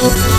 oh.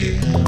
Mickey.